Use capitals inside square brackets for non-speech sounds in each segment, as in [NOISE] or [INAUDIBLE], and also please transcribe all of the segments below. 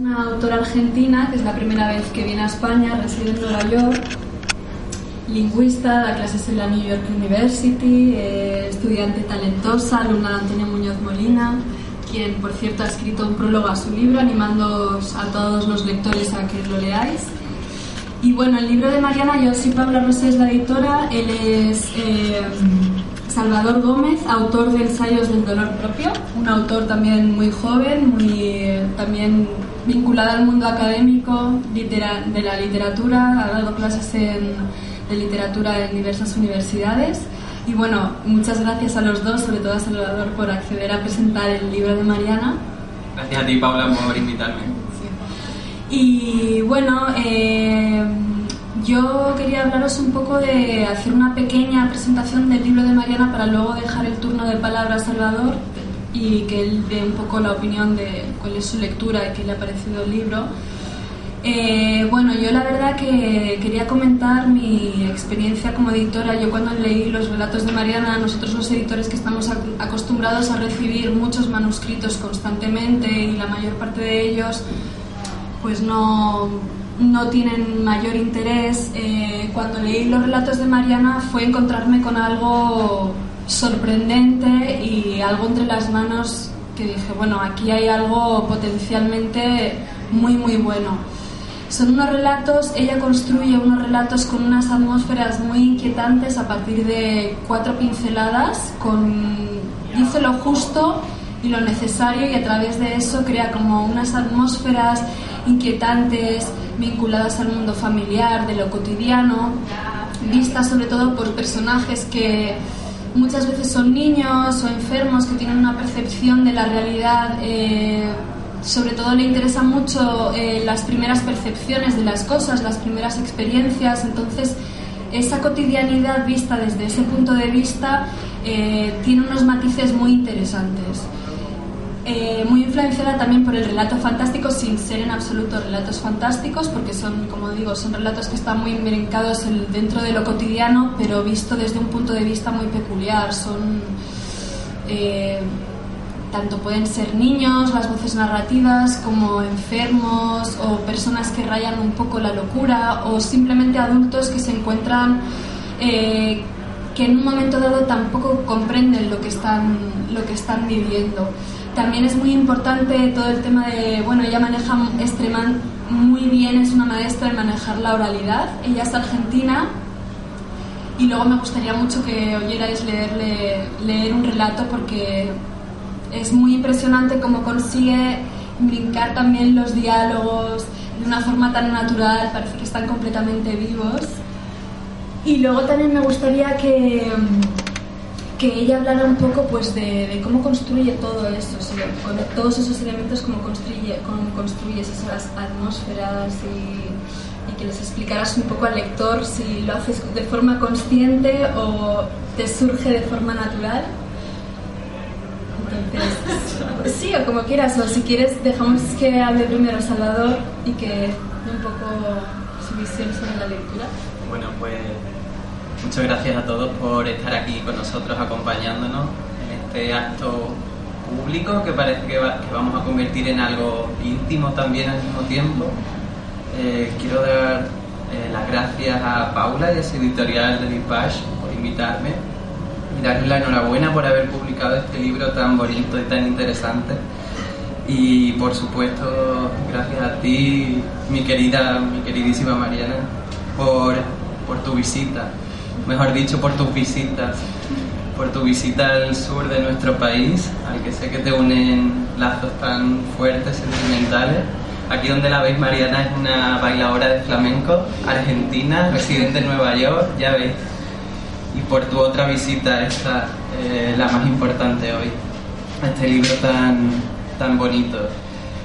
Una autora argentina que es la primera vez que viene a España, reside en Nueva York, lingüista, da clases en la New York University, eh, estudiante talentosa, alumna de Antonio Muñoz Molina, quien por cierto ha escrito un prólogo a su libro, animando a todos los lectores a que lo leáis. Y bueno, el libro de Mariana, yo soy Paula Rosé, es la editora, él es eh, Salvador Gómez, autor de Ensayos del Dolor Propio, un autor también muy joven, muy también vinculado al mundo académico de la literatura, ha dado clases de literatura en diversas universidades. Y bueno, muchas gracias a los dos, sobre todo a Salvador, por acceder a presentar el libro de Mariana. Gracias a ti, Paula, por invitarme. Y bueno, eh, yo quería hablaros un poco de hacer una pequeña presentación del libro de Mariana para luego dejar el turno de palabra a Salvador y que él dé un poco la opinión de cuál es su lectura y qué le ha parecido el libro. Eh, bueno, yo la verdad que quería comentar mi experiencia como editora. Yo cuando leí los relatos de Mariana, nosotros los editores que estamos acostumbrados a recibir muchos manuscritos constantemente y la mayor parte de ellos pues no, no tienen mayor interés. Eh, cuando leí los relatos de Mariana fue encontrarme con algo sorprendente y algo entre las manos que dije, bueno, aquí hay algo potencialmente muy, muy bueno. Son unos relatos, ella construye unos relatos con unas atmósferas muy inquietantes a partir de cuatro pinceladas, con, dice lo justo y lo necesario y a través de eso crea como unas atmósferas inquietantes vinculadas al mundo familiar, de lo cotidiano, vistas sobre todo por personajes que muchas veces son niños o enfermos que tienen una percepción de la realidad. Eh, sobre todo le interesa mucho eh, las primeras percepciones de las cosas, las primeras experiencias, entonces esa cotidianidad vista desde ese punto de vista eh, tiene unos matices muy interesantes. Eh, muy influenciada también por el relato fantástico, sin ser en absoluto relatos fantásticos, porque son, como digo, son relatos que están muy brincados dentro de lo cotidiano, pero visto desde un punto de vista muy peculiar. Son tanto pueden ser niños, las voces narrativas, como enfermos o personas que rayan un poco la locura o simplemente adultos que se encuentran eh, que en un momento dado tampoco comprenden lo que están, lo que están viviendo. También es muy importante todo el tema de, bueno, ella maneja extreman muy bien, es una maestra en manejar la oralidad. Ella es argentina y luego me gustaría mucho que oyerais leerle, leer un relato porque es muy impresionante cómo consigue brincar también los diálogos de una forma tan natural, parece que están completamente vivos. Y luego también me gustaría que, que ella hablara un poco pues, de, cómo construye todo esto, con todos esos elementos, cómo construye, cómo construyes esas atmósferas y, y que les explicaras un poco al lector si lo haces de forma consciente o te surge de forma natural. [LAUGHS] sí, o como quieras, o si quieres, dejamos que hable primero Salvador y que un poco su visión sobre la lectura. Bueno, pues muchas gracias a todos por estar aquí con nosotros acompañándonos en este acto público que parece que, vamos a convertir en algo íntimo también al mismo tiempo. Eh, quiero dar eh, las gracias a Paula y a su editorial de Dipash por invitarme y darle la enhorabuena por haber publicado este libro tan bonito y tan interesante. Y por supuesto, gracias a ti, mi querida, mi queridísima Mariana, por, por tu visita, mejor dicho, por tus visitas, por tu visita al sur de nuestro país, al que sé que te unen lazos tan fuertes, sentimentales. Aquí donde la veis, Mariana es una bailadora de flamenco argentina, residente en Nueva York, ya veis y por tu otra visita, esta, eh, la más importante hoy, este libro tan, tan bonito.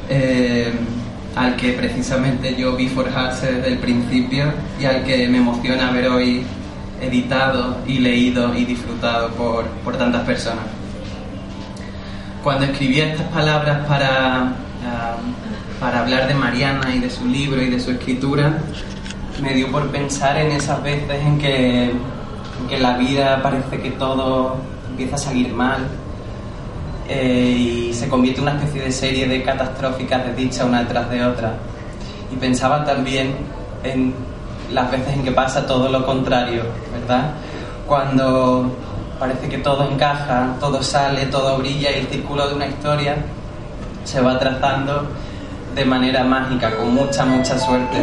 Eh, al que precisamente yo vi forjarse desde el principio y al que me emociona ver hoy editado y leído y disfrutado por, por tantas personas. Cuando escribí estas palabras para, ah, para hablar de Mariana y de su libro y de su escritura, me dio por pensar en esas veces en que, en que la vida parece que todo empieza a salir mal, eh, y se convierte en una especie de serie de catastróficas de dicha una detrás de otra. Y pensaba también en las veces en que pasa todo lo contrario, ¿verdad? Cuando parece que todo encaja, todo sale, todo brilla y el círculo de una historia se va trazando de manera mágica, con mucha, mucha suerte.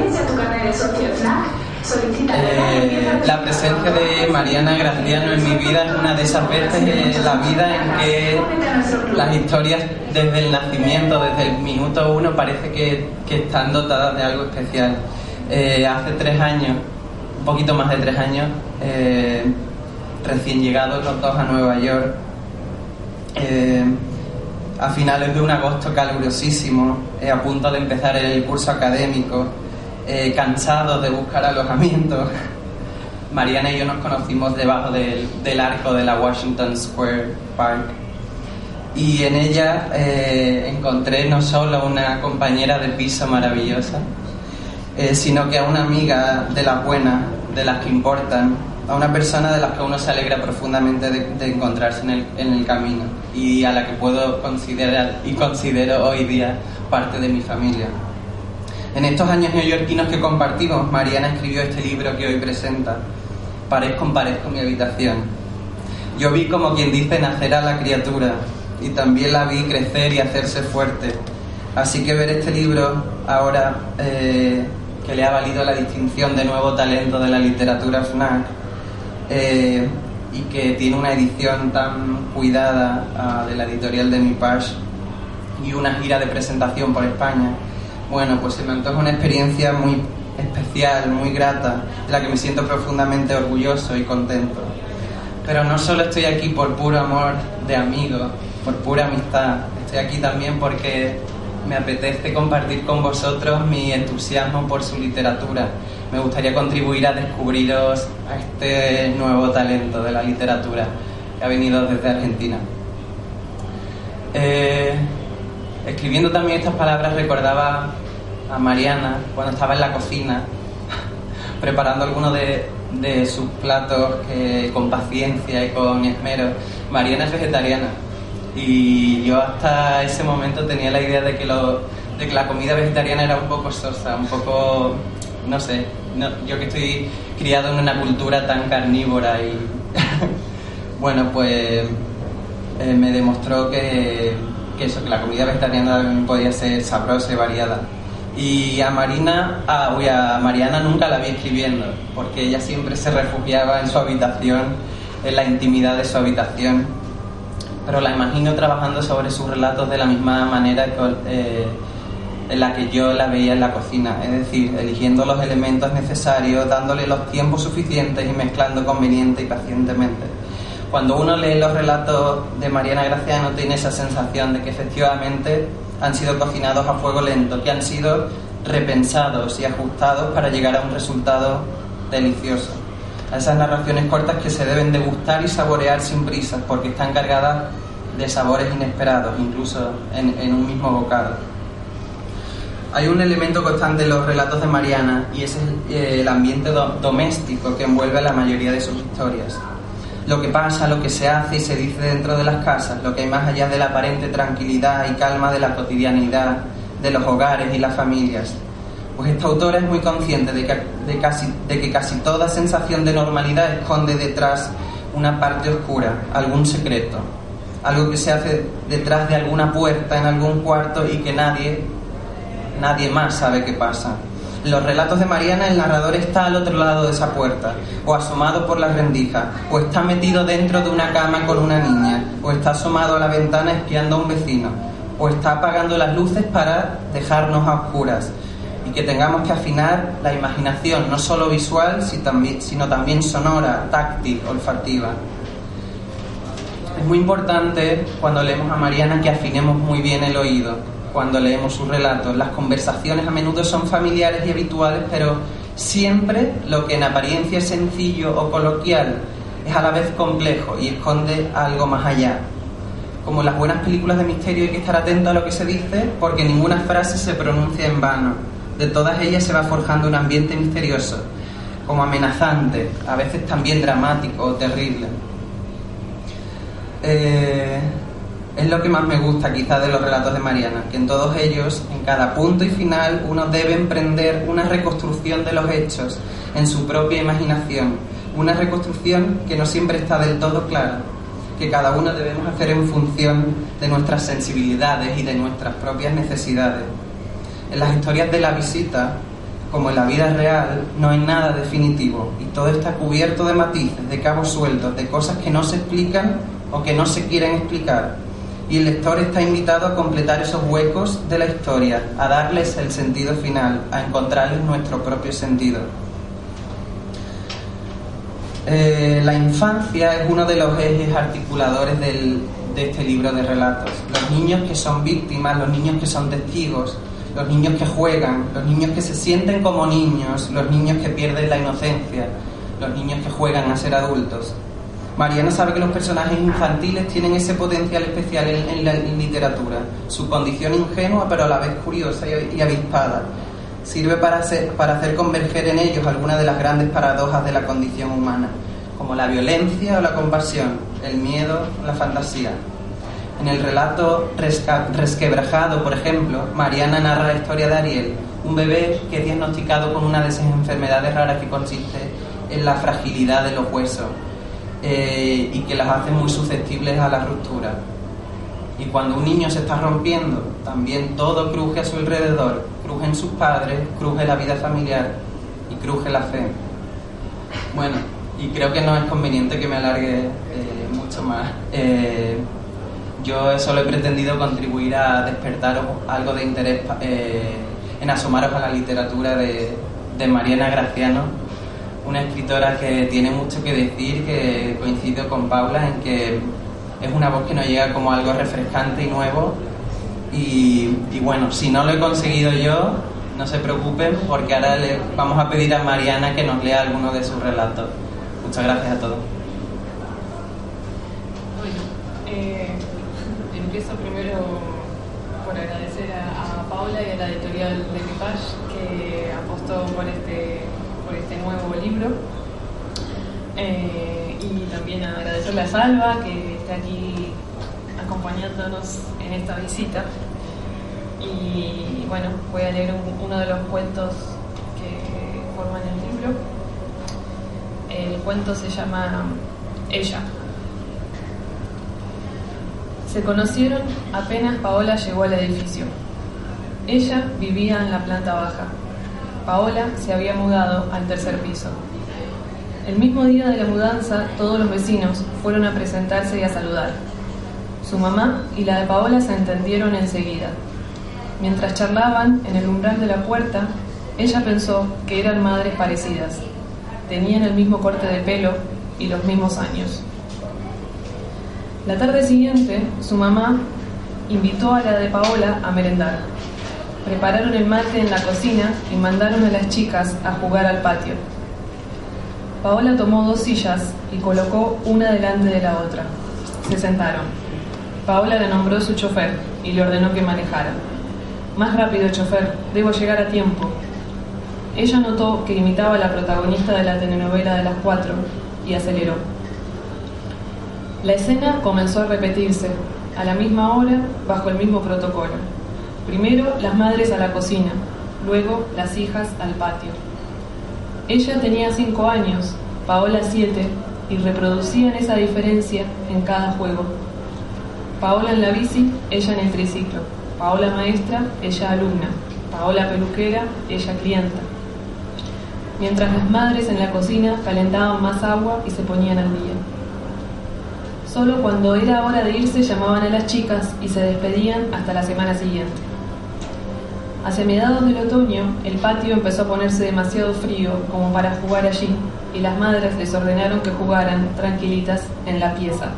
Eh, la presencia de Mariana Graciano en mi vida es una de esas veces en la vida en que las historias desde el nacimiento, desde el minuto uno, parece que, están dotadas de algo especial. Eh, hace tres años, poquito más de tres años, eh, recién llegados los dos a Nueva York, a finales de un agosto calurosísimo, a punto de empezar el curso académico, eh, cansados de buscar alojamiento, [LAUGHS] Mariana y yo nos conocimos debajo del, arco de la Washington Square Park. Y en ella eh, encontré no solo una compañera de piso maravillosa, eh, sino que a una amiga de las buenas, de las que importan, a una persona de las que uno se alegra profundamente de, encontrarse en el, en el, camino y a la que puedo considerar y considero hoy día parte de mi familia. En estos años neoyorquinos que compartimos, Mariana escribió este libro que hoy presenta, pared con mi habitación. Yo vi como quien dice nacer a la criatura y también la vi crecer y hacerse fuerte. Así que ver este libro ahora eh, que le ha valido la distinción de nuevo talento de la literatura FNAC eh, y que tiene una edición tan cuidada ah, de la editorial de Mi Page y una gira de presentación por España, bueno, pues se me antoja una experiencia muy especial, muy grata, de la que me siento profundamente orgulloso y contento. Pero no solo estoy aquí por puro amor de amigo, por pura amistad, estoy aquí también porque me apetece compartir con vosotros mi entusiasmo por su literatura. Me gustaría contribuir a descubriros a este nuevo talento de la literatura que ha venido desde Argentina. Eh, escribiendo también estas palabras recordaba a Mariana cuando estaba en la cocina [LAUGHS] preparando algunos de, sus platos con paciencia y con esmero. Mariana es vegetariana y yo hasta ese momento tenía la idea de que, lo, de que la comida vegetariana era un poco sosa, un poco, no sé, yo que estoy criado en una cultura tan carnívora y [LAUGHS] bueno, pues eh, me demostró que, que eso, que la comida vegetariana podía ser sabrosa y variada. Y a Marina, a, a Mariana nunca la vi escribiendo, porque ella siempre se refugiaba en su habitación, en la intimidad de su habitación. Pero la imagino trabajando sobre sus relatos de la misma manera eh, en la que yo la veía en la cocina, es decir, eligiendo los elementos necesarios, dándole los tiempos suficientes y mezclando conveniente y pacientemente. Cuando uno lee los relatos de Mariana Graciano tiene esa sensación de que efectivamente han sido cocinados a fuego lento, que han sido repensados y ajustados para llegar a un resultado delicioso. A esas narraciones cortas que se deben degustar y saborear sin prisas, porque están cargadas de sabores inesperados, incluso en, un mismo bocado. Hay un elemento constante en los relatos de Mariana y es el, eh, ambiente doméstico que envuelve la mayoría de sus historias lo que pasa, lo que se hace y se dice dentro de las casas, lo que hay más allá de la aparente tranquilidad y calma de la cotidianidad, de los hogares y las familias. Pues esta autora es muy consciente de que, casi, toda sensación de normalidad esconde detrás una parte oscura, algún secreto, algo que se hace detrás de alguna puerta en algún cuarto y que nadie, nadie más sabe qué pasa. Los relatos de Mariana el narrador está al otro lado de esa puerta, o asomado por la rendija, o está metido dentro de una cama con una niña, o está asomado a la ventana espiando a un vecino, o está apagando las luces para dejarnos a oscuras y que tengamos que afinar la imaginación, no solo visual, sino también sonora, táctil, olfativa. Es muy importante cuando leemos a Mariana que afinemos muy bien el oído, cuando leemos sus relatos. Las conversaciones a menudo son familiares y habituales, pero siempre lo que en apariencia es sencillo o coloquial es a la vez complejo y esconde algo más allá. Como en las buenas películas de misterio hay que estar atento a lo que se dice porque ninguna frase se pronuncia en vano. De todas ellas se va forjando un ambiente misterioso, como amenazante, a veces también dramático o terrible. Eh, es lo que más me gusta quizá de los relatos de Mariana, que en todos ellos, en cada punto y final, uno debe emprender una reconstrucción de los hechos en su propia imaginación, una reconstrucción que no siempre está del todo clara, que cada uno debemos hacer en función de nuestras sensibilidades y de nuestras propias necesidades. En las historias de la visita, como en la vida real, no hay nada definitivo y todo está cubierto de matices, de cabos sueltos, de cosas que no se explican o que no se quieren explicar. Y el lector está invitado a completar esos huecos de la historia, a darles el sentido final, a encontrarles nuestro propio sentido. Eh, la infancia es uno de los ejes articuladores de este libro de relatos. Los niños que son víctimas, los niños que son testigos, los niños que juegan, los niños que se sienten como niños, los niños que pierden la inocencia, los niños que juegan a ser adultos. Mariana sabe que los personajes infantiles tienen ese potencial especial en, la literatura, su condición ingenua pero a la vez curiosa y, avispada. Sirve para hacer, para hacer converger en ellos algunas de las grandes paradojas de la condición humana, como la violencia o la compasión, el miedo o la fantasía. En el relato Resquebrajado, por ejemplo, Mariana narra la historia de Ariel, un bebé que es diagnosticado con una de esas enfermedades raras que consiste en la fragilidad de los huesos eh, y que las hace muy susceptibles a la ruptura. Y cuando un niño se está rompiendo, también todo cruje a su alrededor, crujen sus padres, cruje la vida familiar y cruje la fe. Bueno, y creo que no es conveniente que me alargue eh, mucho más. Eh, yo solo he pretendido contribuir a despertaros algo de interés eh, en asomaros a la literatura de, Mariana Graciano, una escritora que tiene mucho que decir, que coincido con Paula en que es una voz que nos llega como algo refrescante y nuevo. Y, bueno, si no lo he conseguido yo, no se preocupen porque ahora le vamos a pedir a Mariana que nos lea alguno de sus relatos. Muchas gracias a todos. Empiezo primero por agradecer a, Paula y a la editorial de Equipage que apostó por este, por este nuevo libro. Eh, y también agradecerle a Salva que está aquí acompañándonos en esta visita. Y bueno, voy a leer uno de los cuentos que forman el libro. El cuento se llama Ella. Se conocieron apenas Paola llegó al edificio. Ella vivía en la planta baja. Paola se había mudado al tercer piso. El mismo día de la mudanza, todos los vecinos fueron a presentarse y a saludar. Su mamá y la de Paola se entendieron enseguida. Mientras charlaban en el umbral de la puerta, ella pensó que eran madres parecidas. Tenían el mismo corte de pelo y los mismos años. La tarde siguiente, su mamá invitó a la de Paola a merendar. Prepararon el mate en la cocina y mandaron a las chicas a jugar al patio. Paola tomó dos sillas y colocó una delante de la otra. Se sentaron. Paola le nombró su chofer y le ordenó que manejara. Más rápido, chofer, debo llegar a tiempo. Ella notó que imitaba a la protagonista de la telenovela de las cuatro y aceleró. La escena comenzó a repetirse, a la misma hora, bajo el mismo protocolo. Primero las madres a la cocina, luego las hijas al patio. Ella tenía cinco años, Paola siete, y reproducían esa diferencia en cada juego. Paola en la bici, ella en el triciclo. Paola maestra, ella alumna. Paola peluquera, ella clienta. Mientras las madres en la cocina calentaban más agua y se ponían al día. Solo cuando era hora de irse llamaban a las chicas y se despedían hasta la semana siguiente. Hacia mediados del otoño, el patio empezó a ponerse demasiado frío como para jugar allí, y las madres les ordenaron que jugaran tranquilitas en la pieza.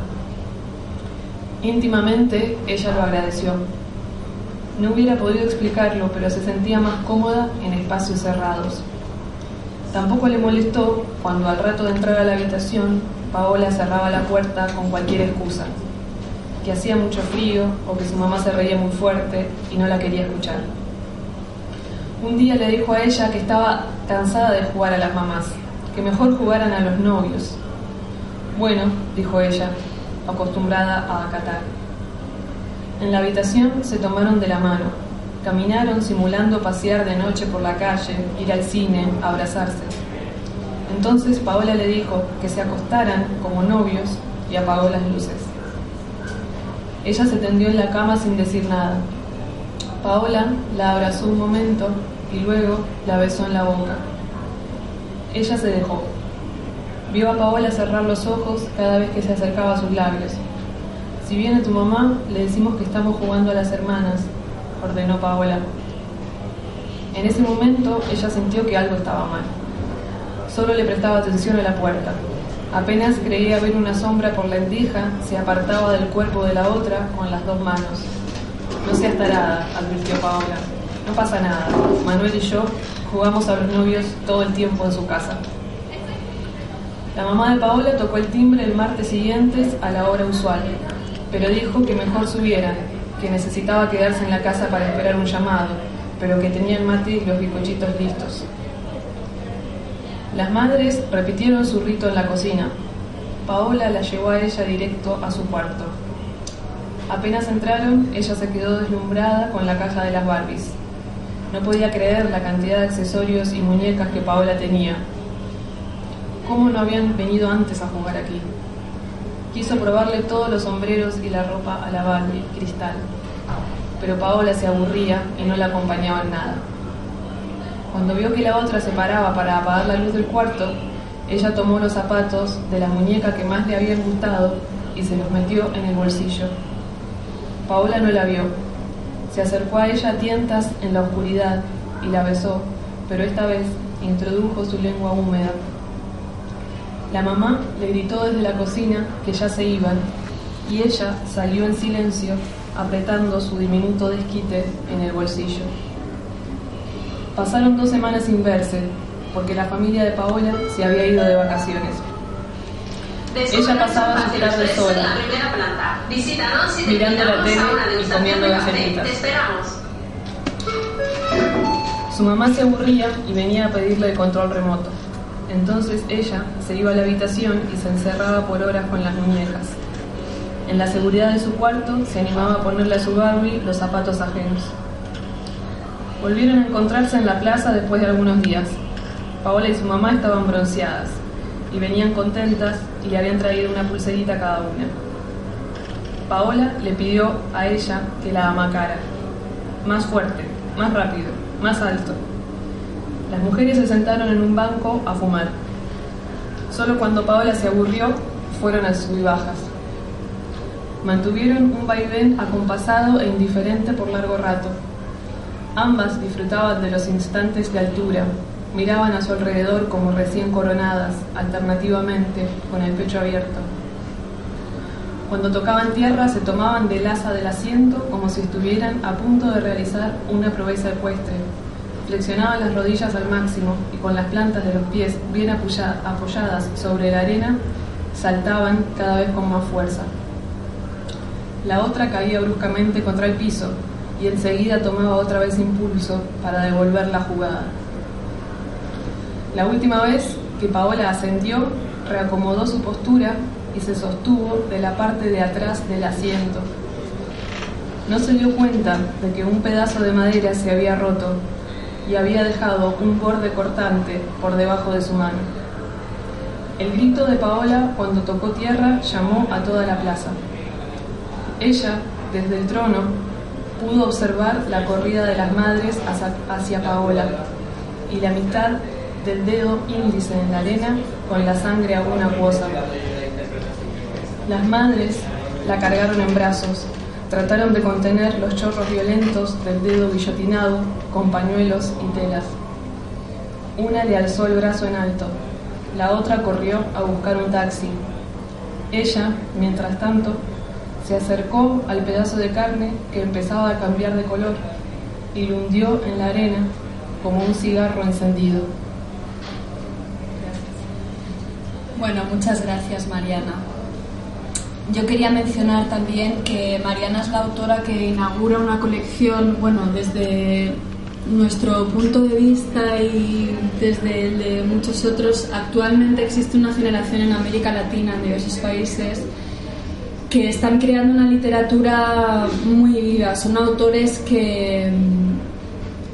Íntimamente, ella lo agradeció. No hubiera podido explicarlo, pero se sentía más cómoda en espacios cerrados. Tampoco le molestó cuando al rato de entrar a la habitación, Paola cerraba la puerta con cualquier excusa, que hacía mucho frío o que su mamá se reía muy fuerte y no la quería escuchar. Un día le dijo a ella que estaba cansada de jugar a las mamás, que mejor jugaran a los novios. Bueno, dijo ella, acostumbrada a acatar. En la habitación se tomaron de la mano, caminaron simulando pasear de noche por la calle, ir al cine, abrazarse. Entonces Paola le dijo que se acostaran como novios y apagó las luces. Ella se tendió en la cama sin decir nada. Paola la abrazó un momento y luego la besó en la boca. Ella se dejó. Vio a Paola cerrar los ojos cada vez que se acercaba a sus labios. Si viene tu mamá, le decimos que estamos jugando a las hermanas, ordenó Paola. En ese momento ella sintió que algo estaba mal. Solo le prestaba atención a la puerta. Apenas creía ver una sombra por la endija, se apartaba del cuerpo de la otra con las dos manos. No seas tarada, advirtió Paola. No pasa nada. Manuel y yo jugamos a los novios todo el tiempo en su casa. La mamá de Paola tocó el timbre el martes siguiente a la hora usual, pero dijo que mejor subieran, que necesitaba quedarse en la casa para esperar un llamado, pero que tenía el mate y los bizcochitos listos. Las madres repitieron su rito en la cocina. Paola la llevó a ella directo a su cuarto. Apenas entraron, ella se quedó deslumbrada con la caja de las Barbies. No podía creer la cantidad de accesorios y muñecas que Paola tenía. ¿Cómo no habían venido antes a jugar aquí? Quiso probarle todos los sombreros y la ropa a la Barbie, Cristal. Pero Paola se aburría y no la acompañaba en nada. Cuando vio que la otra se paraba para apagar la luz del cuarto, ella tomó los zapatos de la muñeca que más le habían gustado y se los metió en el bolsillo. Paola no la vio. Se acercó a ella a tientas en la oscuridad y la besó, pero esta vez introdujo su lengua húmeda. La mamá le gritó desde la cocina que ya se iban y ella salió en silencio apretando su diminuto desquite en el bolsillo. Pasaron dos semanas sin verse, porque la familia de Paola se había ido de vacaciones. Ella pasaba su tarde sola, mirando la tele y comiendo galletitas. Su mamá se aburría y venía a pedirle el control remoto. Entonces ella se iba a la habitación y se encerraba por horas con las muñecas. En la seguridad de su cuarto se animaba a ponerle a su Barbie los zapatos ajenos. Volvieron a encontrarse en la plaza después de algunos días. Paola y su mamá estaban bronceadas y venían contentas y le habían traído una pulserita a cada una. Paola le pidió a ella que la amacara, más fuerte, más rápido, más alto. Las mujeres se sentaron en un banco a fumar. Solo cuando Paola se aburrió, fueron a sub y bajas. Mantuvieron un vaivén acompasado e indiferente por largo rato. Ambas disfrutaban de los instantes de altura, miraban a su alrededor como recién coronadas, alternativamente, con el pecho abierto. Cuando tocaban tierra se tomaban del asa del asiento como si estuvieran a punto de realizar una proeza ecuestre. Flexionaban las rodillas al máximo y con las plantas de los pies bien apoyadas sobre la arena, saltaban cada vez con más fuerza. La otra caía bruscamente contra el piso y enseguida tomaba otra vez impulso para devolver la jugada. La última vez que Paola ascendió, reacomodó su postura y se sostuvo de la parte de atrás del asiento. No se dio cuenta de que un pedazo de madera se había roto y había dejado un borde cortante por debajo de su mano. El grito de Paola cuando tocó tierra llamó a toda la plaza. Ella, desde el trono, pudo observar la corrida de las madres hacia, Paola y la mitad del dedo índice en la arena con la sangre aún acuosa. Las madres la cargaron en brazos, trataron de contener los chorros violentos del dedo guillotinado con pañuelos y telas. Una le alzó el brazo en alto, la otra corrió a buscar un taxi. Ella, mientras tanto, se acercó al pedazo de carne que empezaba a cambiar de color y lo hundió en la arena como un cigarro encendido. Bueno, muchas gracias Mariana. Yo quería mencionar también que Mariana es la autora que inaugura una colección, bueno, desde nuestro punto de vista y desde el de muchos otros, actualmente existe una generación en América Latina, en diversos países, que están creando una literatura muy viva. Son autores que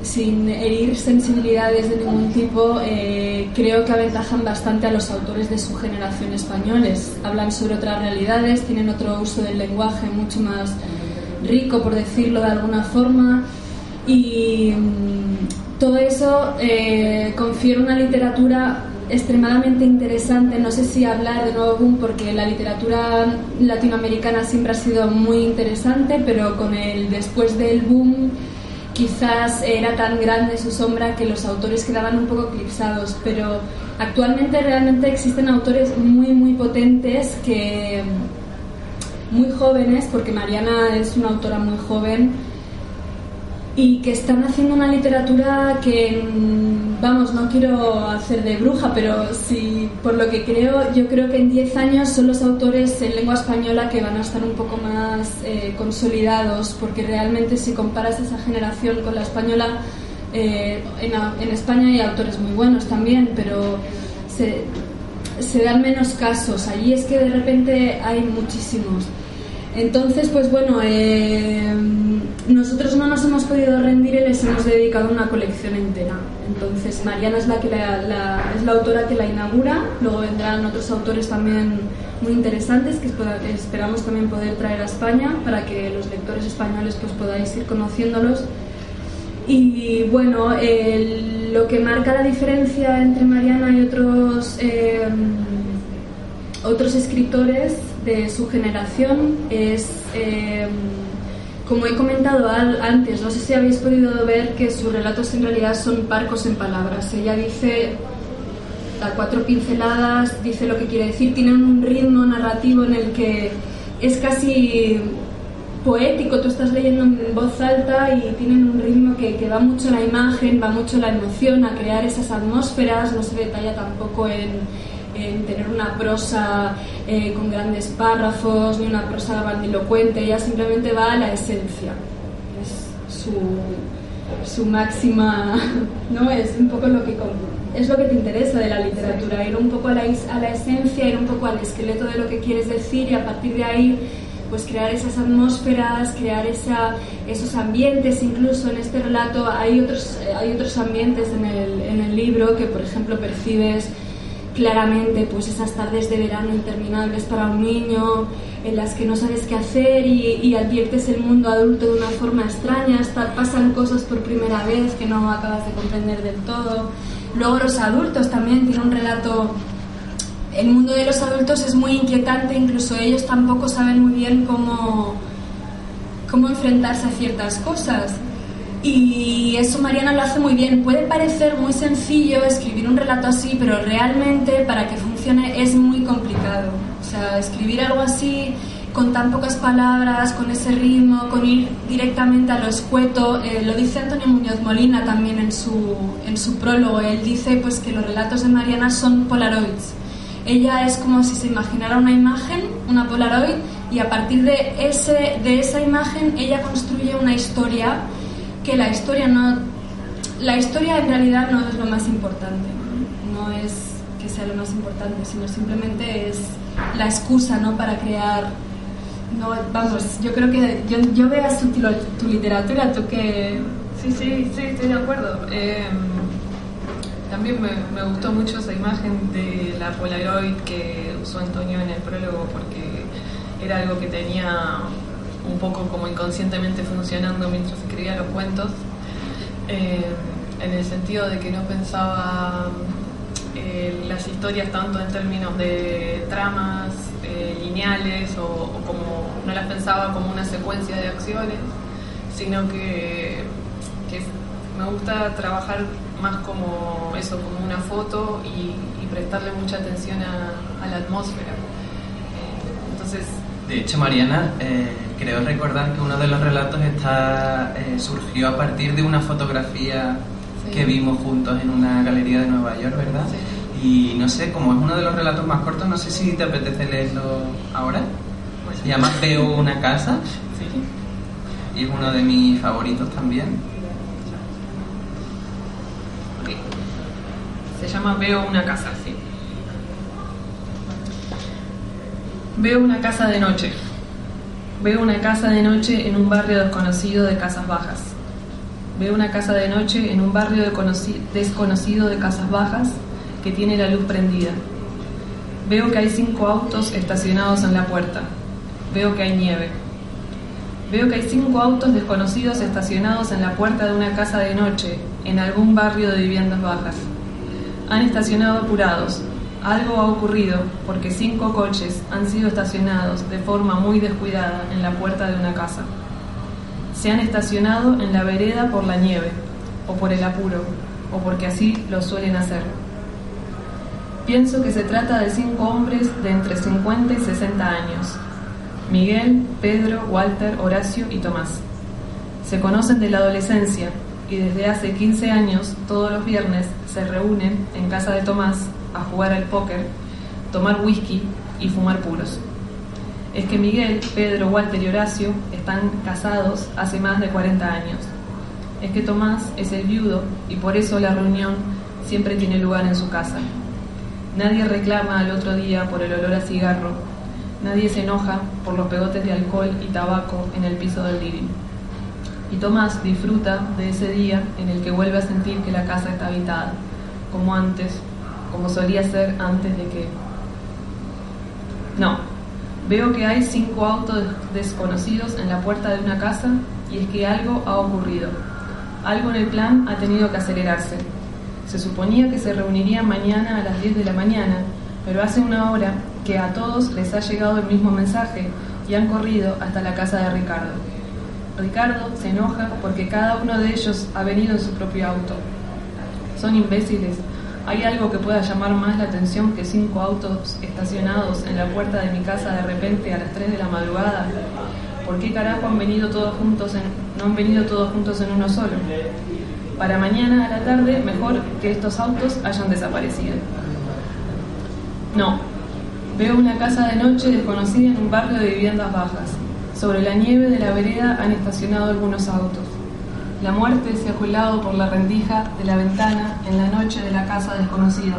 sin herir sensibilidades de ningún tipo, eh, creo que aventajan bastante a los autores de su generación españoles. Hablan sobre otras realidades, tienen otro uso del lenguaje mucho más rico, por decirlo de alguna forma, y mm, todo eso eh, confiere una literatura extremadamente interesante. No sé si hablar de nuevo boom porque la literatura latinoamericana siempre ha sido muy interesante, pero con el después del boom quizás era tan grande su sombra que los autores quedaban un poco eclipsados, pero actualmente realmente existen autores muy, muy potentes que muy jóvenes, porque Mariana es una autora muy joven, y que están haciendo una literatura que, mm, vamos, no quiero hacer de bruja, pero sí, por lo que creo, yo creo que en 10 años son los autores en lengua española que van a estar un poco más eh, consolidados, porque realmente si comparas esa generación con la española, eh, en, España hay autores muy buenos también, pero se, dan menos casos. Allí es que de repente hay muchísimos. Entonces, pues bueno, eh, nosotros no nos hemos podido rendir y les hemos dedicado una colección entera. Entonces, Mariana es la, que la, es la autora que la inaugura, luego vendrán otros autores también muy interesantes que esperamos también poder traer a España para que los lectores españoles pues podáis ir conociéndolos. Y bueno, lo que marca la diferencia entre Mariana y otros, eh, otros escritores de su generación es, em, como he comentado antes, no sé si habéis podido ver que sus relatos en realidad son parcos en palabras. Ella dice a cuatro pinceladas, dice lo que quiere decir, tienen un ritmo narrativo en el que es casi poético, tú estás leyendo en voz alta y tienen un ritmo que, que va mucho la imagen, va mucho la emoción, a crear esas atmósferas, no se detalla tampoco en, en tener una prosa eh, con grandes párrafos, ni una prosa grandilocuente, ella simplemente va a la esencia. Es su, su máxima, [LAUGHS] ¿no? Es un poco lo que es lo que te interesa de la literatura, ir un poco a la, a la esencia, ir un poco al esqueleto de lo que quieres decir y a partir de ahí pues crear esas atmósferas, crear esa, esos ambientes, incluso en este relato hay otros, hay otros ambientes en el, en el libro que por ejemplo percibes claramente pues esas tardes de verano interminables para un niño en las que no sabes qué hacer y, adviertes el mundo adulto de una forma extraña, hasta pasan cosas por primera vez que no acabas de comprender del todo. Luego los adultos también tienen un relato el mundo de los adultos es muy inquietante, incluso ellos tampoco saben muy bien cómo, cómo enfrentarse a ciertas cosas. Y eso Mariana lo hace muy bien. Puede parecer muy sencillo escribir un relato así, pero realmente para que funcione es muy complicado. O sea, escribir algo así con tan pocas palabras, con ese ritmo, con ir directamente a lo escueto. Eh, lo dice Antonio Muñoz Molina también en su, en su prólogo. Él dice pues, que los relatos de Mariana son polaroids. Ella es como si se imaginara una imagen, una polaroid, y a partir de, ese, de esa imagen ella construye una historia que la historia no la historia en realidad no es lo más importante no es que sea lo más importante sino simplemente es la excusa no para crear no vamos yo creo que yo, yo veo tu, tu literatura tú que sí sí sí estoy de acuerdo. Em, también me, me, gustó mucho esa imagen de la Polaroid que usó Antonio en el prólogo porque era algo que tenía un poco como inconscientemente funcionando mientras escribía los cuentos, eh, en el sentido de que no pensaba eh, las historias tanto en términos de tramas eh, lineales o, como no las pensaba como una secuencia de acciones, sino que, me gusta trabajar más como eso, como una foto y, prestarle mucha atención a, a la atmósfera. entonces... De hecho, Mariana creo recordar que uno de los relatos está eh, surgió a partir de una fotografía que vimos juntos en una galería de Nueva York, ¿verdad? Y no sé, como es uno de los relatos más cortos, no sé si te apetece leerlo ahora. Pues Se llama Veo una casa Sí. y es uno de mis favoritos también. Se llama Veo una casa, sí. Veo una casa de noche. Veo una casa de noche en un barrio desconocido de casas bajas. Veo una casa de noche en un barrio de conoci- desconocido de casas bajas que tiene la luz prendida. Veo que hay cinco autos estacionados en la puerta. Veo que hay nieve. Veo que hay cinco autos desconocidos estacionados en la puerta de una casa de noche, en algún barrio de viviendas bajas. Han estacionado apurados. Algo ha ocurrido porque cinco coches han sido estacionados de forma muy descuidada en la puerta de una casa. Se han estacionado en la vereda por la nieve, o por el apuro, o porque así lo suelen hacer. Pienso que se trata de cinco hombres de entre 50 y 60 años. Miguel, Pedro, Walter, Horacio y Tomás. Se conocen de la adolescencia y desde hace 15 años, todos los viernes, se reúnen en casa de Tomás a jugar al póker, tomar whisky y fumar puros. Es que Miguel, Pedro, Walter y Horacio están casados hace más de 40 años. Es que Tomás es el viudo y por eso la reunión siempre tiene lugar en su casa. Nadie reclama al otro día por el olor a cigarro. Nadie se enoja por los pegotes de alcohol y tabaco en el piso del living. Y Tomás disfruta de ese día en el que vuelve a sentir que la casa está habitada, como antes, como solía ser antes de que... No, veo que hay cinco autos desconocidos en la puerta de una casa y es que algo ha ocurrido. Algo en el plan ha tenido que acelerarse. Se suponía que se reunirían mañana a las 10 de la mañana, pero hace una hora que a todos les ha llegado el mismo mensaje y han corrido hasta la casa de Ricardo. Ricardo se enoja porque cada uno de ellos ha venido en su propio auto. Son imbéciles. ¿Hay algo que pueda llamar más la atención que cinco autos estacionados en la puerta de mi casa de repente a las 3 de la madrugada? ¿Por qué carajo han venido todos juntos en, no han venido todos juntos en uno solo? Para mañana a la tarde, mejor que estos autos hayan desaparecido. No, veo una casa de noche desconocida en un barrio de viviendas bajas. Sobre la nieve de la vereda han estacionado algunos autos. La muerte se ha colado por la rendija de la ventana en la noche de la casa desconocida.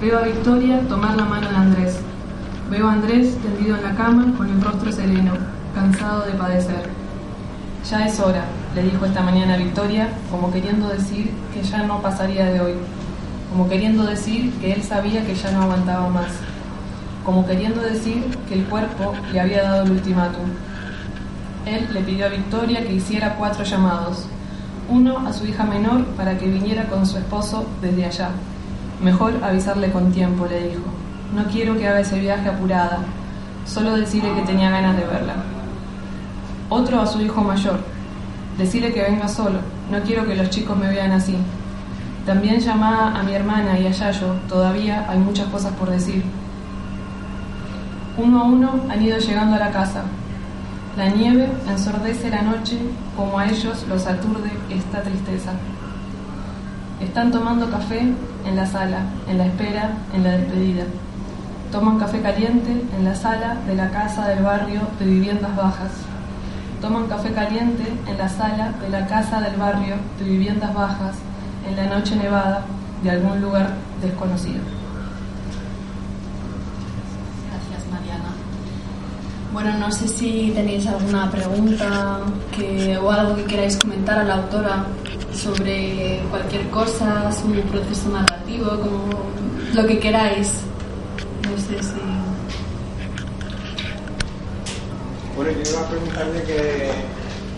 Veo a Victoria tomar la mano de Andrés. Veo a Andrés tendido en la cama con el rostro sereno, cansado de padecer. Ya es hora, le dijo esta mañana a Victoria, como queriendo decir que ya no pasaría de hoy, como queriendo decir que él sabía que ya no aguantaba más, como queriendo decir que el cuerpo le había dado el ultimátum. Él le pidió a Victoria que hiciera cuatro llamados, uno a su hija menor para que viniera con su esposo desde allá. Mejor avisarle con tiempo, le dijo. No quiero que haga ese viaje apurada, solo decirle que tenía ganas de verla. Otro a su hijo mayor, decirle que venga solo, no quiero que los chicos me vean así. También llamá a mi hermana y a Yayo, todavía hay muchas cosas por decir. Uno a uno han ido llegando a la casa. La nieve ensordece la noche como a ellos los aturde esta tristeza. Están tomando café en la sala, en la espera, en la despedida. Toman café caliente en la sala de la casa del barrio de viviendas bajas. Toman café caliente en la sala de la casa del barrio de viviendas bajas en la noche nevada de algún lugar desconocido. Gracias, Mariana. Bueno, no sé si tenéis alguna pregunta o algo que queráis comentar a la autora sobre cualquier cosa, su proceso narrativo, como lo que queráis. No sé si. Bueno, yo iba a preguntarle que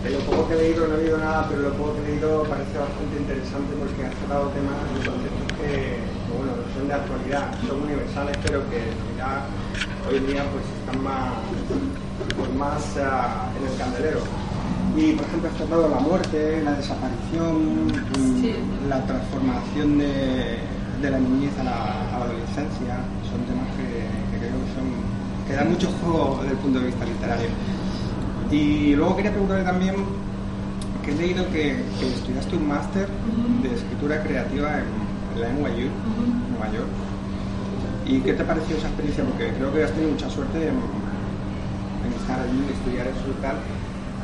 de lo poco que he leído no he leído nada, pero lo poco que he leído parece bastante interesante porque ha tratado temas y conceptos que, bueno, no son de actualidad, son universales, pero que ya hoy en día pues están más, pues, más ah, en el candelero. Y por ejemplo has tratado la muerte, la desaparición, Sí. la transformación de, de la niñez a la, a la adolescencia, son temas que, que creo que son que dan mucho juego desde el punto de vista literario. Y luego quería preguntarle también, que he leído que, que estudiaste un máster de escritura creativa en, la NYU, Nueva York. ¿Y qué te pareció esa experiencia? Porque creo que has tenido mucha suerte en, en estar allí, estudiar eso y tal.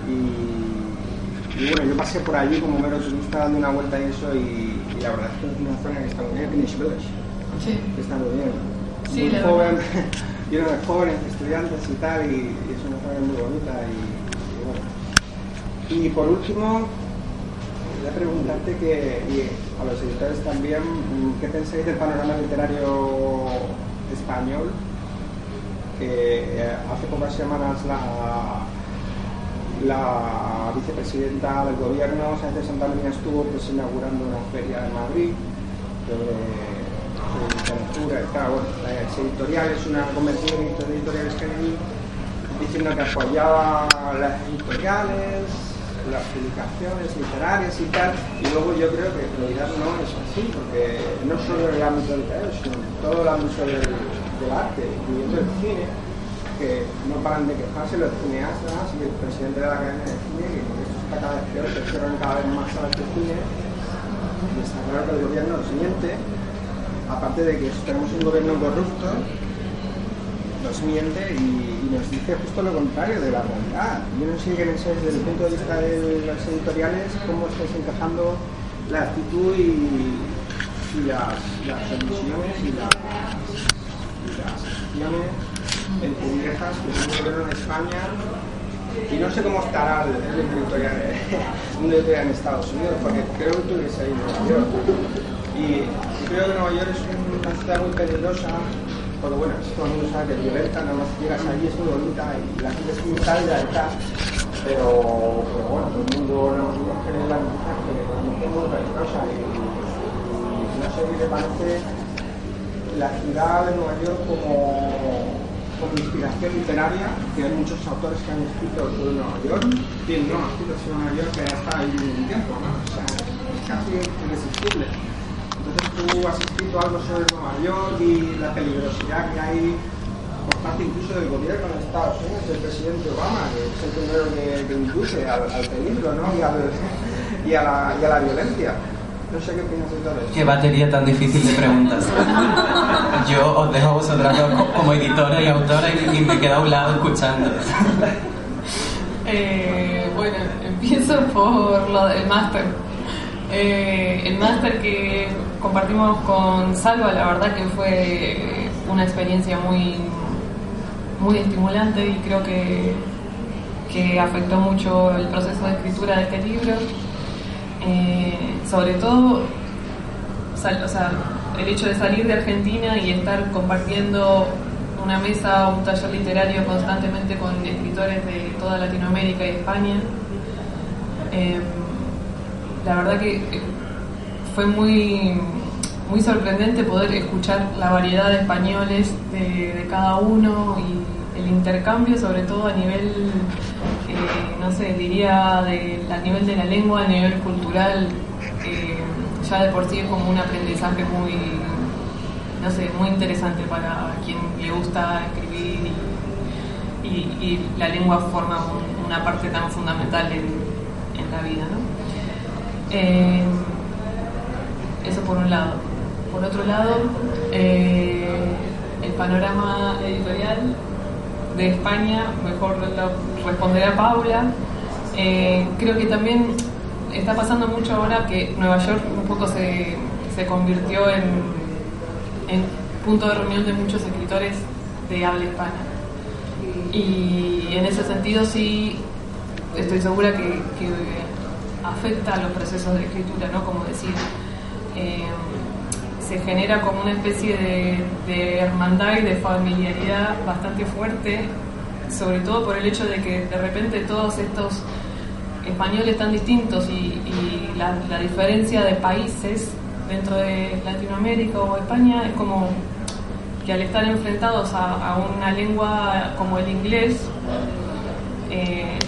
Y, y bueno, yo pasé por allí como mero turista dando una vuelta y eso y, y la verdad es que es una zona que está muy bien, Greenwich Village, Sí. que está muy bien. Sí, muy la joven, [LAUGHS] lleno de jóvenes, estudiantes y tal, y, y es una zona muy bonita y, bueno. Y por último, quería preguntarte que, a los editores también, ¿qué pensáis del panorama literario español? Que eh, hace pocas semanas la, la vicepresidenta del gobierno, Sánchez Santa María, estuvo pues, inaugurando una feria en Madrid sobre, sobre literatura tal. Bueno, las editoriales, una convención de editoriales que diciendo que apoyaba las editoriales, las publicaciones literarias y tal, y luego yo creo que en realidad no es así, porque no solo en el ámbito literario, sino en todo el ámbito del, del arte, incluyendo el cine, que no paran de quejarse los cineastas y el presidente de la Academia de Cine, que esto está cada vez peor, que cierran cada vez más salas de cine, y está claro que el gobierno nos miente, aparte de que tenemos un gobierno corrupto, nos miente y, nos dice justo lo contrario de la realidad. Yo no sé qué pensáis desde el punto de vista de las editoriales, cómo estáis encajando la actitud y, las, las emisiones y las, y acciones encubiertas que tiene el gobierno en España. Y no sé cómo estará el, el editorial, el mundo editorial en Estados Unidos, porque creo que tú eres ahí en Nueva York. Y creo que Nueva York es una ciudad muy peligrosa porque bueno, todo el mundo sabe que es nada más llegas allí es muy bonita y la gente es muy cálida y tal, pero, pero bueno, todo el mundo nos no cree la noticia que es muy peligrosa y, no sé qué le parece la ciudad de Nueva York como, como inspiración literaria, que hay muchos autores que han escrito sobre Nueva York, quien no escrito sobre Nueva York que ya está ahí un tiempo, ¿no? O sea, es casi irresistible. Tú has escrito algo sobre Nueva York y la peligrosidad que hay por parte incluso del gobierno de Estados Unidos, del presidente Obama, que es el primero que, que induce al, al peligro ¿no? y, al, [LAUGHS] y, a la, y a la violencia. No sé qué opinas de todo eso. Qué batería tan difícil de preguntas. Yo os dejo a vosotras como editora y autora y, y me quedo a un lado escuchando. Eh, bueno, empiezo por lo del máster. Eh, el máster que compartimos con Salva, la verdad que fue una experiencia muy, muy estimulante y creo que, que afectó mucho el proceso de escritura de este libro. Eh, sobre todo, o sea, el hecho de salir de Argentina y estar compartiendo una mesa o un taller literario constantemente con escritores de toda Latinoamérica y España. Eh, la verdad que eh, fue muy, muy sorprendente poder escuchar la variedad de españoles de, cada uno y el intercambio, sobre todo a nivel, eh, no sé, diría a nivel de la lengua, a nivel cultural, eh, ya de por sí es como un aprendizaje muy, no sé, muy interesante para quien le gusta escribir y la lengua forma un- una parte tan fundamental en, en la vida, ¿no? Eh, eso por un lado. Por otro lado, eh, el panorama editorial de España, mejor lo responderá Paula. Eh, creo que también está pasando mucho ahora que Nueva York un poco se, se convirtió en, en punto de reunión de muchos escritores de habla hispana. Y en ese sentido sí estoy segura que, que afecta a los procesos de escritura, ¿no? Como decir, eh, se genera como una especie de, hermandad y de familiaridad bastante fuerte, sobre todo por el hecho de que de repente todos estos españoles tan distintos y, la, diferencia de países dentro de Latinoamérica o España es como que al estar enfrentados a, a una lengua como el inglés, eh,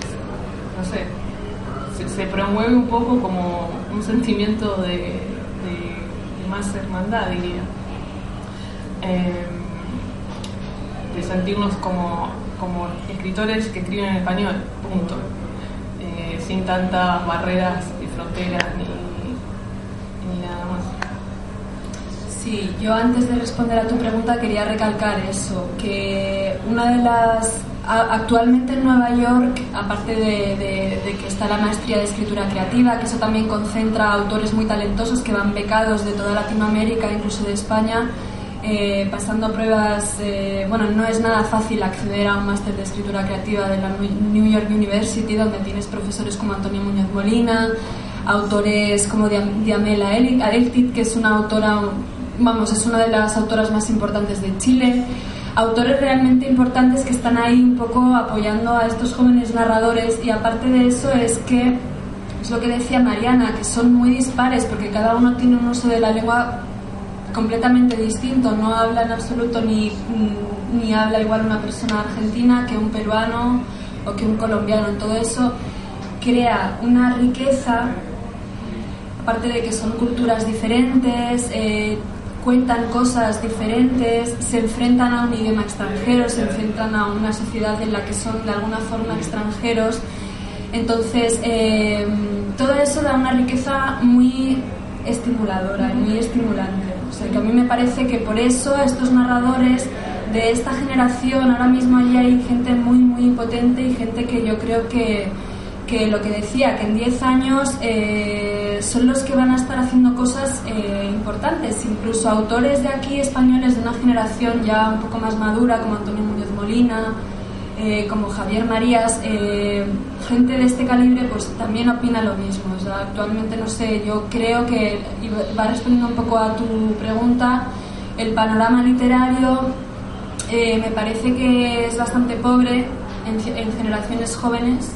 no sé, se, promueve un poco como un sentimiento de, más hermandad, diría. Eh, de sentirnos como, como escritores que escriben en español, punto. Eh, sin tantas barreras y fronteras ni nada más. Sí, yo antes de responder a tu pregunta quería recalcar eso, que una de las... Actualmente en Nueva York, aparte de, que está la maestría de escritura creativa, que eso también concentra autores muy talentosos que van becados de toda Latinoamérica, incluso de España, eh, pasando pruebas, eh, bueno, no es nada fácil acceder a un máster de escritura creativa de la New York University, donde tienes profesores como Antonio Muñoz Molina, autores como Diamela Eltit, que es una autora, vamos, es una de las autoras más importantes de Chile, autores realmente importantes que están ahí un poco apoyando a estos jóvenes narradores y aparte de eso es que es lo que decía Mariana, que son muy dispares porque cada uno tiene un uso de la lengua completamente distinto, no habla en absoluto ni, ni habla igual una persona argentina que un peruano o que un colombiano. Todo eso crea una riqueza, aparte de que son culturas diferentes, eh, cuentan cosas diferentes, se enfrentan a un idioma extranjero, se enfrentan a una sociedad en la que son de alguna forma extranjeros. Entonces, eh, todo eso da una riqueza muy estimuladora y muy estimulante. O sea, que a mí me parece que por eso estos narradores de esta generación, ahora mismo allí hay gente muy, muy potente y gente que yo creo que, que lo que decía, que en 10 años eh, son los que van a estar haciendo cosas eh, importantes, incluso autores de aquí españoles de una generación ya un poco más madura, como Antonio Muñoz Molina, eh, como Javier Marías, eh, gente de este calibre, pues también opina lo mismo. actualmente, no sé, yo creo que, y va respondiendo un poco a tu pregunta, el panorama literario eh, me parece que es bastante pobre en, generaciones jóvenes.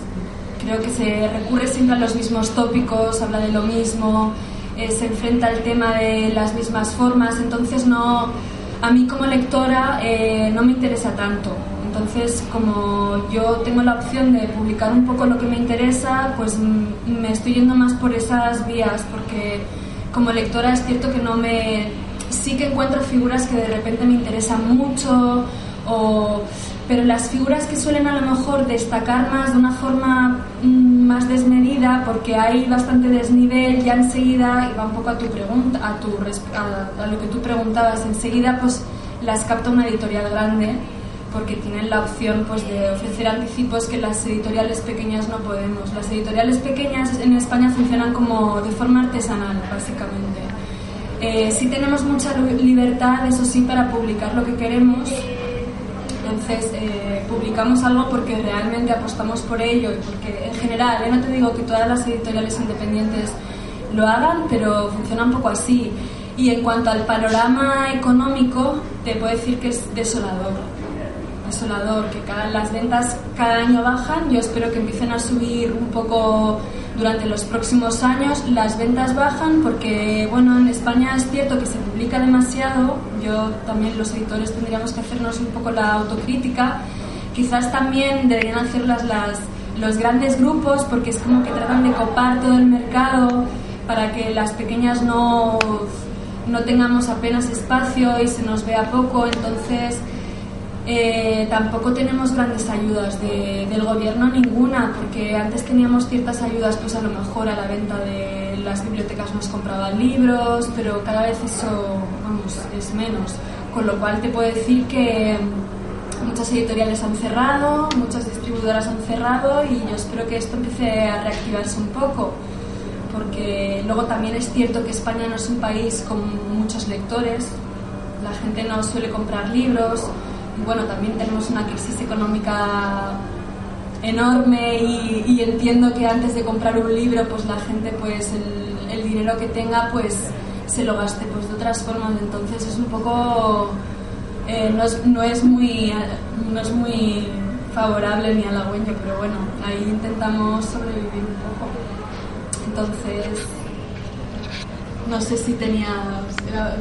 Creo que se recurre siempre a los mismos tópicos, habla de lo mismo, se enfrenta al tema de las mismas formas, entonces no, a mí como lectora no me interesa tanto. Entonces, como yo tengo la opción de publicar un poco lo que me interesa, pues me estoy yendo más por esas vías, porque como lectora es cierto que no me... Sí que encuentro figuras que de repente me interesan mucho, o, pero las figuras que suelen a lo mejor destacar más de una forma mm, más desmedida, porque hay bastante desnivel, ya enseguida, y va un poco a tu pregunta, a, tu, a, a lo que tú preguntabas, enseguida pues las capta una editorial grande porque tienen la opción pues, de ofrecer anticipos que las editoriales pequeñas no podemos. Las editoriales pequeñas en España funcionan como de forma artesanal, básicamente. Eh, sí tenemos mucha libertad, eso sí, para publicar lo que queremos. Entonces, eh, publicamos algo porque realmente apostamos por ello y porque en general, eh, no te digo que todas las editoriales independientes lo hagan, pero funciona un poco así. Y en cuanto al panorama económico, te puedo decir que es desolador desolador, que cada, las ventas cada año bajan. Yo espero que empiecen a subir un poco durante los próximos años. Las ventas bajan porque, bueno, en España es cierto que se publica demasiado. Yo también, los editores, tendríamos que hacernos un poco la autocrítica. Quizás también deberían hacerlas las, los grandes grupos porque es como que tratan de copar todo el mercado para que las pequeñas no, no tengamos apenas espacio y se nos vea poco. Entonces, eh, tampoco tenemos grandes ayudas del gobierno, ninguna, porque antes teníamos ciertas ayudas, pues a lo mejor a la venta de las bibliotecas nos compraban libros, pero cada vez eso vamos, es menos. Con lo cual te puedo decir que muchas editoriales han cerrado, muchas distribuidoras han cerrado y yo espero que esto empiece a reactivarse un poco, porque luego también es cierto que España no es un país con muchos lectores, la gente no suele comprar libros bueno, también tenemos una crisis económica enorme y, entiendo que antes de comprar un libro, pues la gente, pues el, dinero que tenga, pues se lo gaste pues de otras formas. Entonces es un poco, eh, no, es, no, es muy, no es muy favorable ni halagüeño, pero bueno, ahí intentamos sobrevivir un poco. Entonces, no sé si tenías,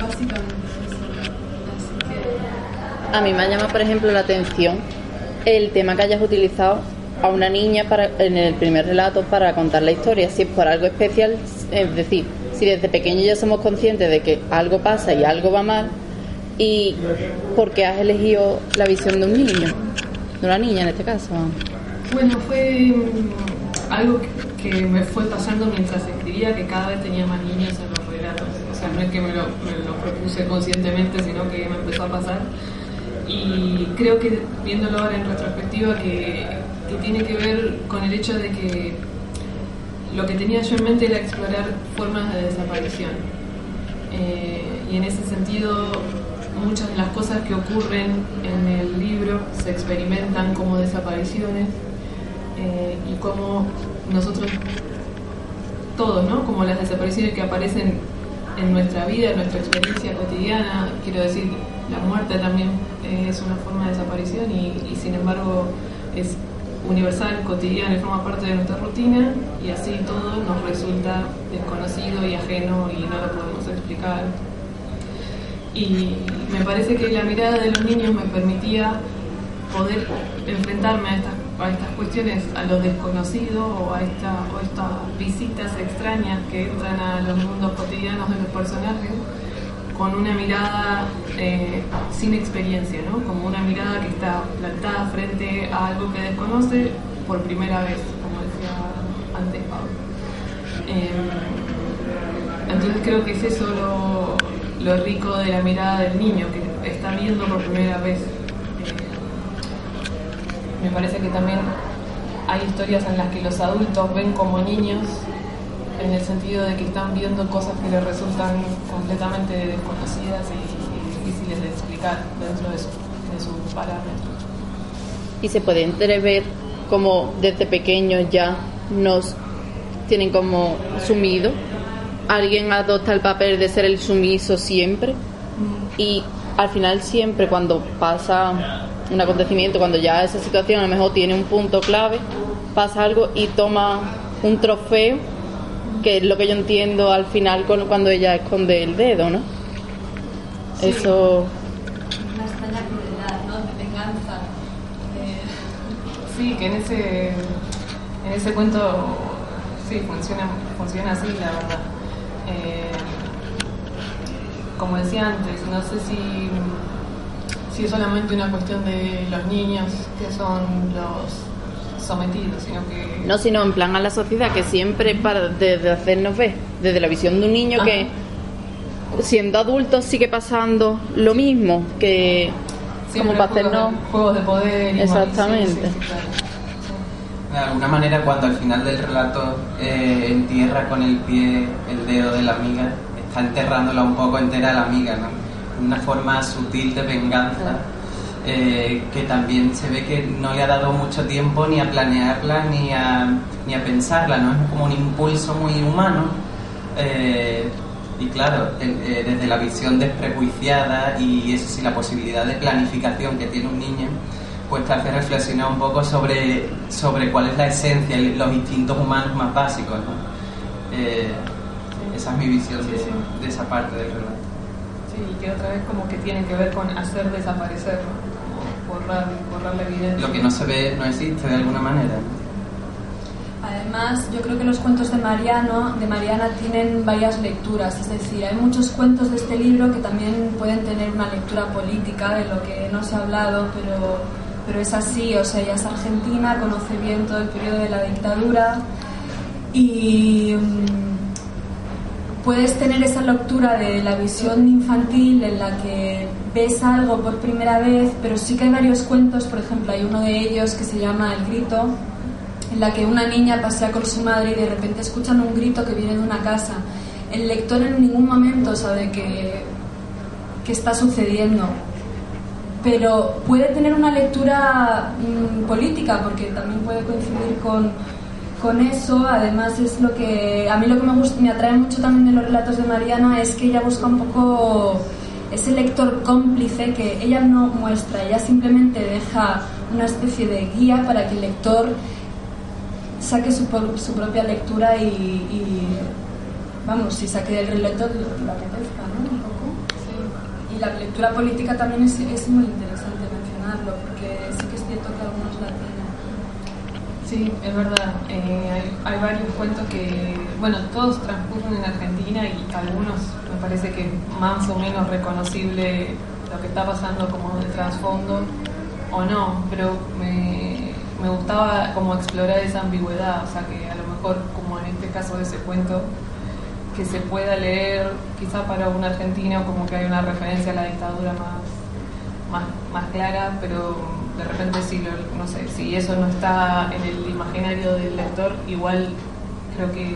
básicamente a mí me ha llamado, por ejemplo, la atención el tema que hayas utilizado a una niña para, en el primer relato para contar la historia, si es por algo especial, es decir, si desde pequeño ya somos conscientes de que algo pasa y algo va mal, y por qué has elegido la visión de un niño. de una niña en este caso. Bueno, fue mm, algo que me fue pasando mientras escribía, que cada vez tenía más niños en los relatos. O sea, no es que me lo, me lo propuse conscientemente, sino que me empezó a pasar. Y creo que viéndolo ahora en retrospectiva, que, tiene que ver con el hecho de que lo que tenía yo en mente era explorar formas de desaparición. Eh, y en ese sentido, muchas de las cosas que ocurren en el libro se experimentan como desapariciones eh, y como nosotros, todos, ¿no? Como las desapariciones que aparecen en nuestra vida, en nuestra experiencia cotidiana, quiero decir, la muerte también es una forma de desaparición y, sin embargo es universal, cotidiana forma parte de nuestra rutina y así todo nos resulta desconocido y ajeno y no lo podemos explicar. Y me parece que la mirada de los niños me permitía poder enfrentarme a estas, a estas cuestiones, a lo desconocido o a, esta, o estas visitas extrañas que entran a los mundos cotidianos de los personajes con una mirada eh, sin experiencia, ¿no? como una mirada que está plantada frente a algo que desconoce por primera vez, como decía antes Pablo. Eh, entonces creo que es eso lo, lo, rico de la mirada del niño, que está viendo por primera vez. Eh, me parece que también hay historias en las que los adultos ven como niños en el sentido de que están viendo cosas que les resultan completamente desconocidas y, difíciles de explicar dentro de, su, de sus parámetros. Y se puede entrever como desde pequeños ya nos tienen como sumido. Alguien adopta el papel de ser el sumiso siempre y al final siempre cuando pasa un acontecimiento, cuando ya esa situación a lo mejor tiene un punto clave, pasa algo y toma un trofeo que es lo que yo entiendo al final cuando ella esconde el dedo, ¿no? Sí. Eso. Una extraña crueldad, ¿no? De venganza. Eh, Sí, que en ese, en ese cuento sí funciona, funciona así, la verdad. Eh, como decía antes, no sé si, si es solamente una cuestión de los niños que son los sometidos, sino que... No, sino en plan a la sociedad que siempre para desde hacernos ver, desde la visión de un niño Ajá. que siendo adulto sigue pasando lo mismo, que siempre como para juegos de- hacernos... Juegos de poder y Exactamente. sí, sí, sí, claro. Sí. De alguna manera, cuando al final del relato eh, entierra con el pie el dedo de la amiga, está enterrándola un poco entera a la amiga, ¿no? Una forma sutil de venganza eh, que también se ve que no le ha dado mucho tiempo ni a planearla ni a, ni a pensarla, ¿no? Es como un impulso muy humano. eh, y claro, eh, desde la visión desprejuiciada y eso sí, la posibilidad de planificación que tiene un niño, pues te hace reflexionar un poco sobre, sobre cuál es la esencia los instintos humanos más básicos. ¿no? Eh, esa es mi visión Sí, de, sí. de esa parte del relato. Sí, y que otra vez como que tiene que ver con hacer desaparecer, ¿no? Borrar, borrar la evidencia. Lo que no se ve no existe de alguna manera. Además, yo creo que los cuentos de Mariano, de Mariana tienen varias lecturas, es decir, hay muchos cuentos de este libro que también pueden tener una lectura política de lo que no se ha hablado, pero, pero es así, o sea, ella es argentina, conoce bien todo el periodo de la dictadura y mm, puedes tener esa lectura de la visión infantil en la que ves algo por primera vez, pero sí que hay varios cuentos, por ejemplo, hay uno de ellos que se llama El grito, en la que una niña pasea con su madre y de repente escuchan un grito que viene de una casa. El lector en ningún momento sabe que, que está sucediendo, pero puede tener una lectura mm, política porque también puede coincidir con, con eso. Además es lo que a mí lo que me me atrae mucho también de los relatos de Mariana es que ella busca un poco ese lector cómplice que ella no muestra, ella simplemente deja una especie de guía para que el lector saque su, propia lectura y, vamos, si saque del relato lo apetezca, ¿no? Un. Y la lectura política también es, es muy interesante mencionarlo, porque sí que. Sí, es verdad. Eh, hay, hay varios cuentos que, bueno, todos transcurren en Argentina y algunos me parece que más o menos reconocible lo que está pasando como de trasfondo. o no, pero me, me gustaba como explorar esa ambigüedad, o sea que a lo mejor como en este caso de ese cuento, que se pueda leer quizá para un argentino como que hay una referencia a la dictadura más, más, más clara, pero de repente si, lo, no sé, si eso no está en el imaginario del lector, igual creo que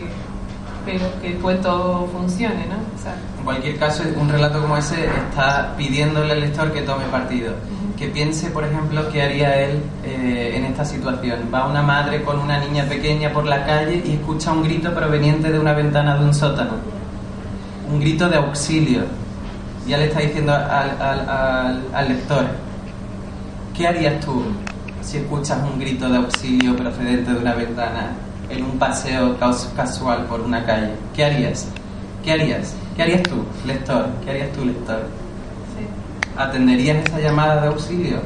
pero que el cuento funcione, ¿no? O sea, En cualquier caso, un relato como ese está pidiéndole al lector que tome partido. Que piense, por ejemplo, qué haría él eh, en esta situación. Va una madre con una niña pequeña por la calle y escucha un grito proveniente de una ventana de un sótano. Un grito de auxilio. Ya le está diciendo al, al- al- al lector, ¿qué harías tú si escuchas un grito de auxilio procedente de una ventana en un paseo casual por una calle? ¿Qué harías? ¿Qué harías? ¿Qué harías tú, lector? ¿Qué harías tú, lector? sí. ¿Atenderías esa llamada de auxilio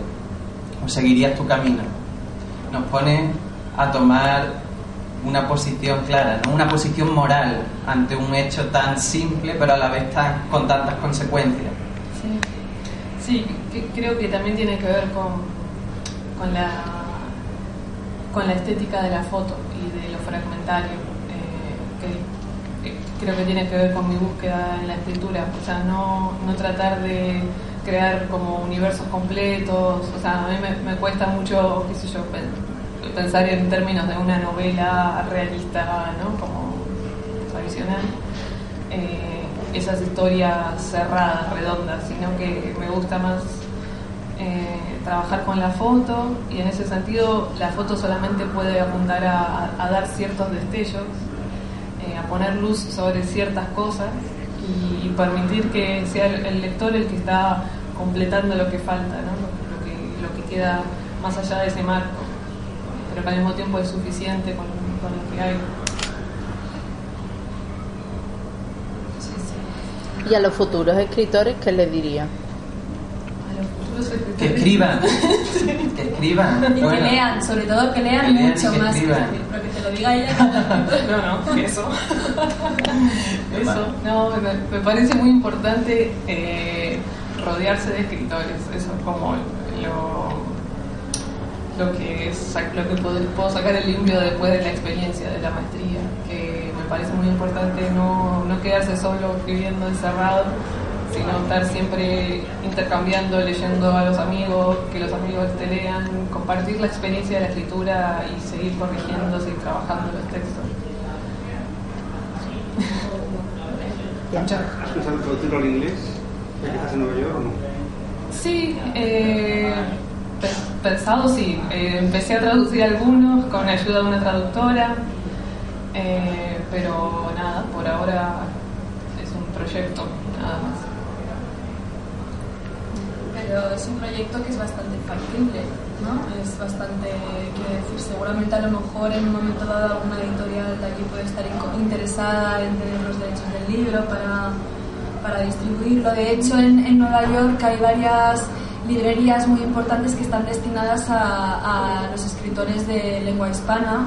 o seguirías tu camino? Nos pone a tomar una posición clara, ¿no? una posición moral ante un hecho tan simple pero a la vez tan, con tantas consecuencias. Sí, sí creo que también tiene que ver con, con, la, con la estética de la foto y de lo fragmentario, eh, que, creo que tiene que ver con mi búsqueda en la escritura, o sea, no, no tratar de crear como universos completos, o sea, a mí me, me cuesta mucho, qué sé yo, pen- pensar en términos de una novela realista, ¿no? Como tradicional. Eh, esas historias cerradas, redondas, sino que me gusta más eh, trabajar con la foto y en ese sentido la foto solamente puede apuntar a, dar ciertos destellos, eh, a poner luz sobre ciertas cosas y permitir que sea el, lector el que está completando lo que falta, lo, que, lo que queda más allá de ese marco, pero que al mismo tiempo es suficiente con, lo que hay. Y a los futuros escritores, ¿qué les diría? A los futuros escritores. Que escriban, [LAUGHS] que escriban. Y que lean, sobre todo que lean Que lean y mucho que más que escriban. pero que te lo diga ella. [LAUGHS] No, no, eso. [LAUGHS] eso, no, me, me parece muy importante eh, rodearse de escritores. Eso es como lo, lo que es, lo que puedo, puedo sacar el limpio después de la experiencia de la maestría, que me parece muy importante no, no quedarse solo escribiendo encerrado, sino estar siempre intercambiando, leyendo a los amigos, que los amigos te lean, compartir la experiencia de la escritura y seguir corrigiéndose y trabajando los textos. ¿Has pensado en traducirlo al inglés? Ya que estás en Nueva York o no? Sí, eh, pe- pensado sí. Eh, empecé a traducir algunos con ayuda de una traductora, eh, pero nada, por ahora es un proyecto, nada más. Pero es un proyecto que es bastante factible, ¿no? Es bastante, quiero decir, seguramente a lo mejor en un momento dado alguna editorial de aquí puede estar interesada en tener los derechos del libro para, para distribuirlo. De hecho, en, en Nueva York hay varias librerías muy importantes que están destinadas a, a los escritores de lengua hispana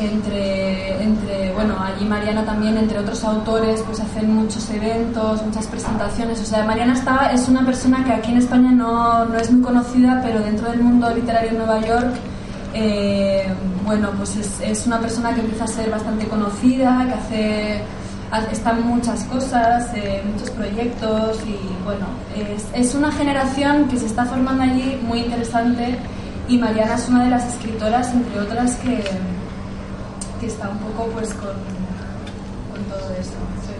entre, entre, bueno, allí Mariana también, entre otros autores, pues hacen muchos eventos, muchas presentaciones. O sea, Mariana está, es una persona que aquí en España no, no es muy conocida, pero dentro del mundo literario en Nueva York, eh, bueno, pues es, es una persona que empieza a ser bastante conocida, que hace, ha- está en muchas cosas, eh, muchos proyectos y bueno, es, es una generación que se está formando allí muy interesante y Mariana es una de las escritoras, entre otras, que, que está un poco pues con, con todo eso. sí.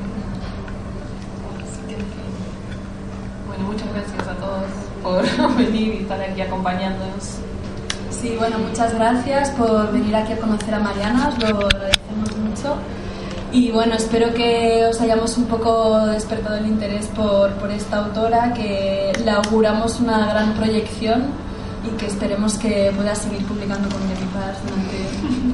Bueno, muchas gracias a todos por [LAUGHS] venir y estar aquí acompañándonos. Sí, bueno, muchas gracias por venir aquí a conocer a Mariana, os lo agradecemos mucho. Y bueno, espero que os hayamos un poco despertado el interés por, por esta autora, que le auguramos una gran proyección y que esperemos que pueda seguir publicando con Paz durante